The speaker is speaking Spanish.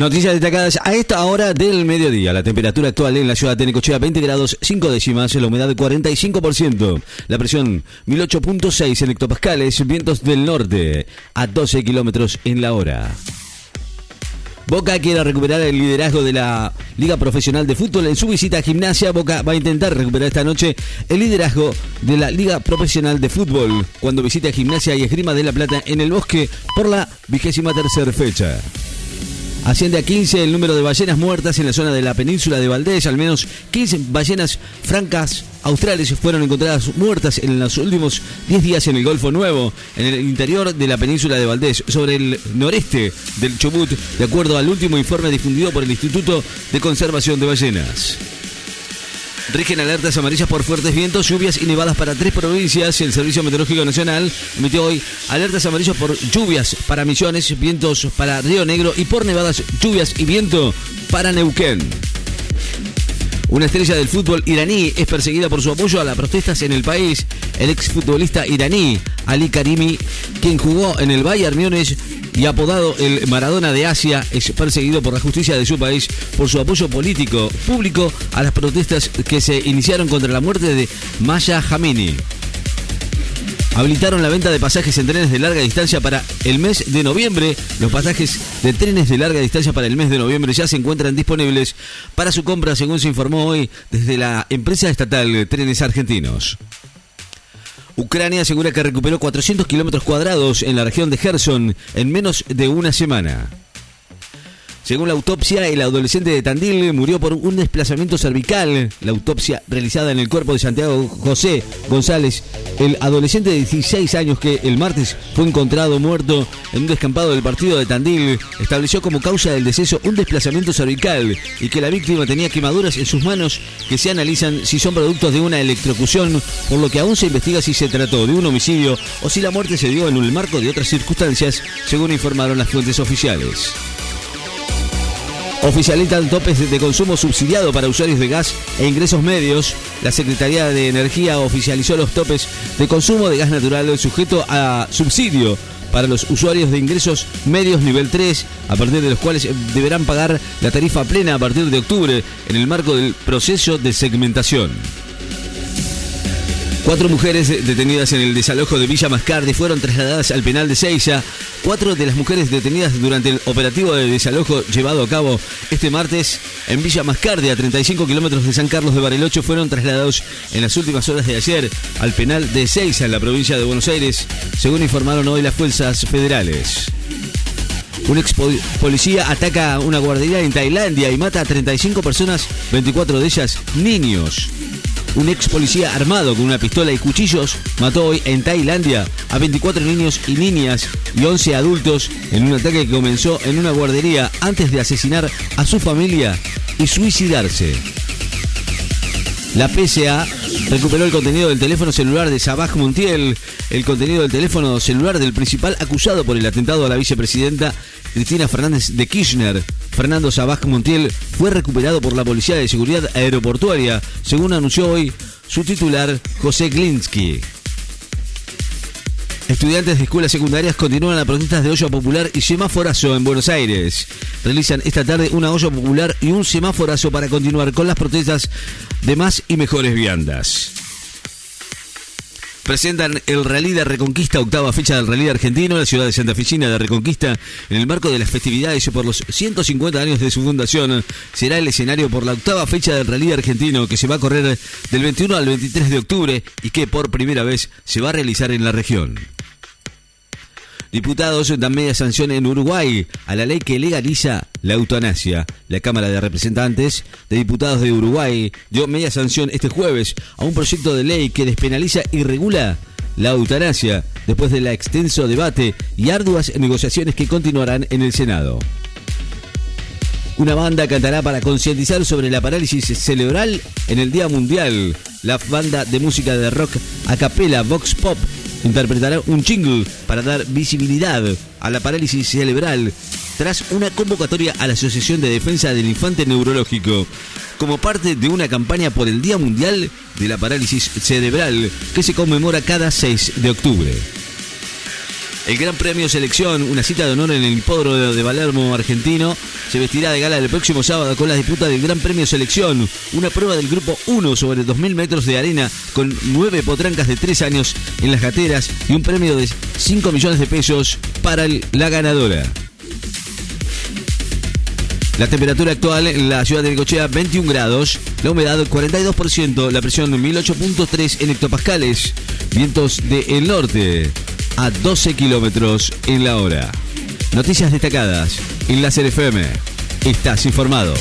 Noticias destacadas a esta hora del mediodía. La temperatura actual en la ciudad de Necochea 20 grados 5 décimas, la humedad 45%, la presión 1008.6 en hectopascales, vientos del norte a 12 kilómetros en la hora. Boca quiere recuperar el liderazgo de la Liga Profesional de Fútbol. En su visita a Gimnasia, Boca va a intentar recuperar esta noche el liderazgo de la Liga Profesional de Fútbol cuando visite a Gimnasia y Esgrima de la Plata en el Bosque por la vigésima tercera fecha. Asciende a 15 el número de ballenas muertas en la zona de la península de Valdés. Al menos 15 ballenas francas australes fueron encontradas muertas en los últimos 10 días en el Golfo Nuevo, en el interior de la península de Valdés, sobre el noreste del Chubut, de acuerdo al último informe difundido por el Instituto de Conservación de Ballenas. Rigen alertas amarillas por fuertes vientos, lluvias y nevadas para tres provincias. El Servicio Meteorológico Nacional emitió hoy alertas amarillas por lluvias para Misiones, vientos para Río Negro y por nevadas, lluvias y viento para Neuquén. Una estrella del fútbol iraní es perseguida por su apoyo a las protestas en el país. El exfutbolista iraní Ali Karimi, quien jugó en el Bayern Múnich y apodado el Maradona de Asia, es perseguido por la justicia de su país por su apoyo político público a las protestas que se iniciaron contra la muerte de Maya Jamini habilitaron la venta de pasajes en trenes de larga distancia para el mes de noviembre. Los pasajes de trenes de larga distancia para el mes de noviembre ya se encuentran disponibles para su compra, según se informó hoy desde la empresa estatal Trenes Argentinos. Ucrania asegura que recuperó 400 kilómetros cuadrados en la región de Gerson en menos de una semana. Según la autopsia, el adolescente de Tandil murió por un desplazamiento cervical. La autopsia realizada en el cuerpo de Santiago José González, el adolescente de 16 años que el martes fue encontrado muerto en un descampado del partido de Tandil, estableció como causa del deceso un desplazamiento cervical y que la víctima tenía quemaduras en sus manos que se analizan si son productos de una electrocución, por lo que aún se investiga si se trató de un homicidio o si la muerte se dio en el marco de otras circunstancias, según informaron las fuentes oficiales. Oficializan topes de consumo subsidiado para usuarios de gas e ingresos medios. La Secretaría de Energía oficializó los topes de consumo de gas natural sujeto a subsidio para los usuarios de ingresos medios nivel 3, a partir de los cuales deberán pagar la tarifa plena a partir de octubre en el marco del proceso de segmentación. Cuatro mujeres detenidas en el desalojo de Villa Mascardi fueron trasladadas al penal de Seiza. Cuatro de las mujeres detenidas durante el operativo de desalojo llevado a cabo este martes en Villa Mascardi, a 35 kilómetros de San Carlos de Bariloche, fueron trasladados en las últimas horas de ayer al penal de Seiza, en la provincia de Buenos Aires, según informaron hoy las fuerzas federales. Un ex policía ataca una guardería en Tailandia y mata a 35 personas, 24 de ellas niños. Un ex policía armado con una pistola y cuchillos mató hoy en Tailandia a 24 niños y niñas y 11 adultos en un ataque que comenzó en una guardería antes de asesinar a su familia y suicidarse. La PSA recuperó el contenido del teléfono celular de Sabaj Montiel, el contenido del teléfono celular del principal acusado por el atentado a la vicepresidenta Cristina Fernández de Kirchner. Fernando Sabaj Montiel fue recuperado por la Policía de Seguridad Aeroportuaria, según anunció hoy su titular José Glinsky. Estudiantes de escuelas secundarias continúan las protestas de olla popular y semáforazo en Buenos Aires. Realizan esta tarde una olla popular y un semáforazo para continuar con las protestas de más y mejores viandas. Presentan el Rally de Reconquista, octava fecha del Rally argentino, en la ciudad de Santa Ficina de Reconquista, en el marco de las festividades por los 150 años de su fundación. Será el escenario por la octava fecha del Rally argentino que se va a correr del 21 al 23 de octubre y que por primera vez se va a realizar en la región. Diputados dan media sanción en Uruguay a la ley que legaliza la eutanasia. La Cámara de Representantes de Diputados de Uruguay dio media sanción este jueves a un proyecto de ley que despenaliza y regula la eutanasia después del extenso debate y arduas negociaciones que continuarán en el Senado. Una banda cantará para concientizar sobre la parálisis cerebral en el Día Mundial. La banda de música de rock a capela Vox Pop interpretará un jingle para dar visibilidad a la parálisis cerebral tras una convocatoria a la Asociación de Defensa del Infante Neurológico como parte de una campaña por el Día Mundial de la Parálisis Cerebral que se conmemora cada 6 de octubre. El Gran Premio Selección, una cita de honor en el hipódromo de Palermo argentino, se vestirá de gala el próximo sábado con la disputa del Gran Premio Selección, una prueba del grupo 1 sobre 2.000 metros de arena con nueve potrancas de 3 años en las gateras y un premio de 5 millones de pesos para la ganadora. La temperatura actual en la ciudad de Necochea 21 grados, la humedad 42%, la presión 1008.3 en hectopascales, vientos del norte a 12 kilómetros en la hora. Noticias destacadas en la FM. Estás informado.